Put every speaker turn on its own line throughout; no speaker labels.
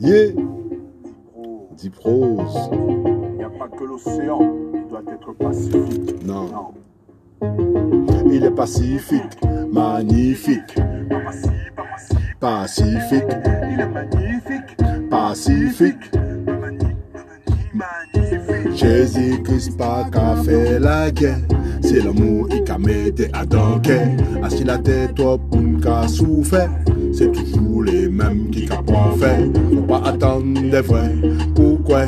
Yeah,
Gros,
Diprose.
il n'y a pas que l'océan qui doit être pacifique.
Non,
Non.
il est pacifique, magnifique,
pacifique, Il est magnifique.
pacifique. Jésus-Christ pas qu'à faire la guerre. C'est l'amour qui qu'a mis à danker. Assis la tête toi pour qu'a souffert. C'est toujours les mêmes qui qu'a pas fait. Des vrais. Pourquoi?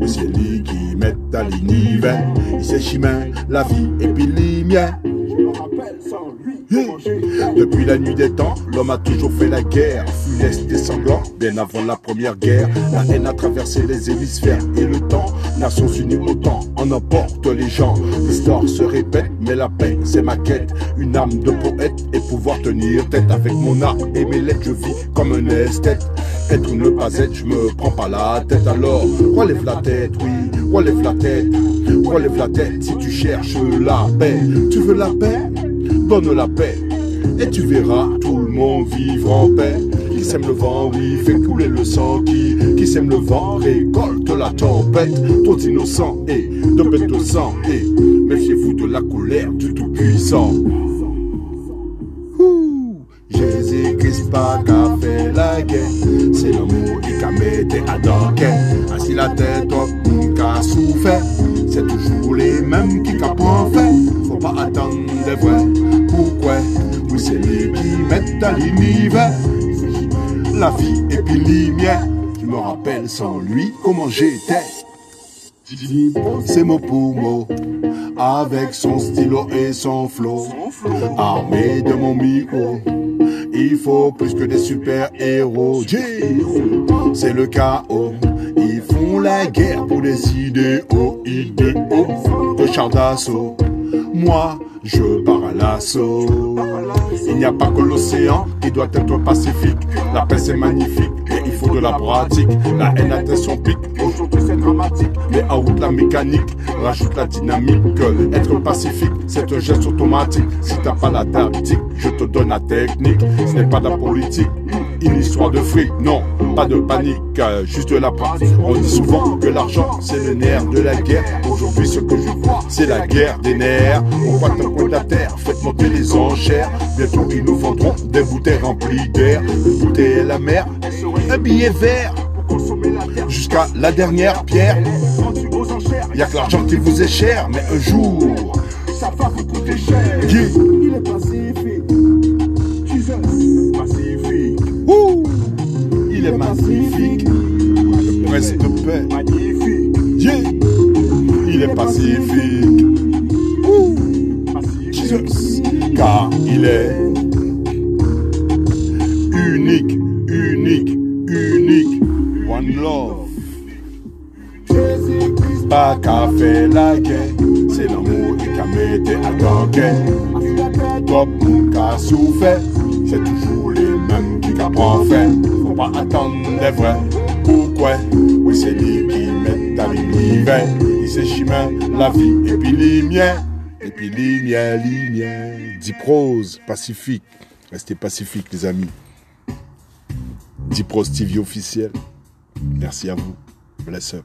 Oui, c'est lui qui met à l'univers. Il sait chemin, la vie et puis.
Je me rappelle sans lui comment j'étais.
Depuis la nuit des temps, l'homme a toujours fait la guerre. Funeste et sanglant, bien avant la première guerre. La haine a traversé les hémisphères et le temps. Nations unies autant, en emporte les gens. L'histoire se répète, mais la paix, c'est ma quête. Une âme de poète et pouvoir tenir tête avec mon art et mes lettres. Je vis comme un esthète. Être ou ne pas être, je me prends pas la tête alors. Relève la tête, oui, relève la tête. Relève la tête si tu cherches la paix. Tu veux la paix? Donne la paix. Et tu verras tout le monde vivre en paix. Qui sème le vent, oui, fait couler le sang. Qui, qui sème le vent, récolte la tempête. Trop innocent et de bête de sang. Et méfiez-vous de la colère du Tout-Puissant. Jésus-Christ pas qu'a fait la guerre. C'est l'amour qui qu'a mis à danker. Assis la tête, hop, qu'a souffert. C'est toujours les mêmes qui qu'a pas fait. Faut pas attendre des vrais. Pourquoi? Oui, c'est lui qui met à l'univers. La vie et puis. Je me rappelle sans lui comment j'étais. C'est mot pour mot. Avec son stylo et son flow. Armé de mon micro. Il faut plus que des super-héros. C'est le chaos. Ils font la guerre pour des idéaux, idéaux de char d'assaut. Moi, je pars à l'assaut. Il n'y a pas que l'océan qui doit être pacifique. La paix c'est magnifique et il faut de la pratique. La haine aujourd'hui c'est Mais en route la mécanique, rajoute la dynamique. Être pacifique, c'est un geste automatique. Si t'as pas la tactique, je te donne la technique. Ce n'est pas de la politique, une histoire de fric. Non, pas de panique, juste de la pratique. On dit souvent que l'argent c'est le nerf de la guerre. Aujourd'hui ce que je vois, c'est la guerre des nerfs. On voit un coin de la terre, faites monter les enchères. Bientôt ils nous vendront des bouteilles remplies d'air. Une bouteille et la mer, un billet vert. Jusqu'à la dernière pierre. Y a que l'argent qui vous est cher, mais un jour,
Ça va vous coûter cher. Il est pacifique. Jesus, pacifique.
ouh, il est magnifique. Le prince de paix,
Magnifique.
yeah, il est pacifique. Ouh,
Pacifique.
Jesus, car il est unique, unique, unique. One love. Pas qu'à faire la guerre, c'est l'amour qui qu'a mis à
tête.
Top qu'a souffert, c'est toujours les mêmes qui qu'a pas fait. Faut pas attendre les vrais. Pourquoi? Oui, c'est lui qui met dans l'univers. Il sait chemin, la vie et puis miens. Et puis les miens. Diprose, pacifique. Restez pacifique, les amis. Diprose TV officiel. Merci à vous. Bless up.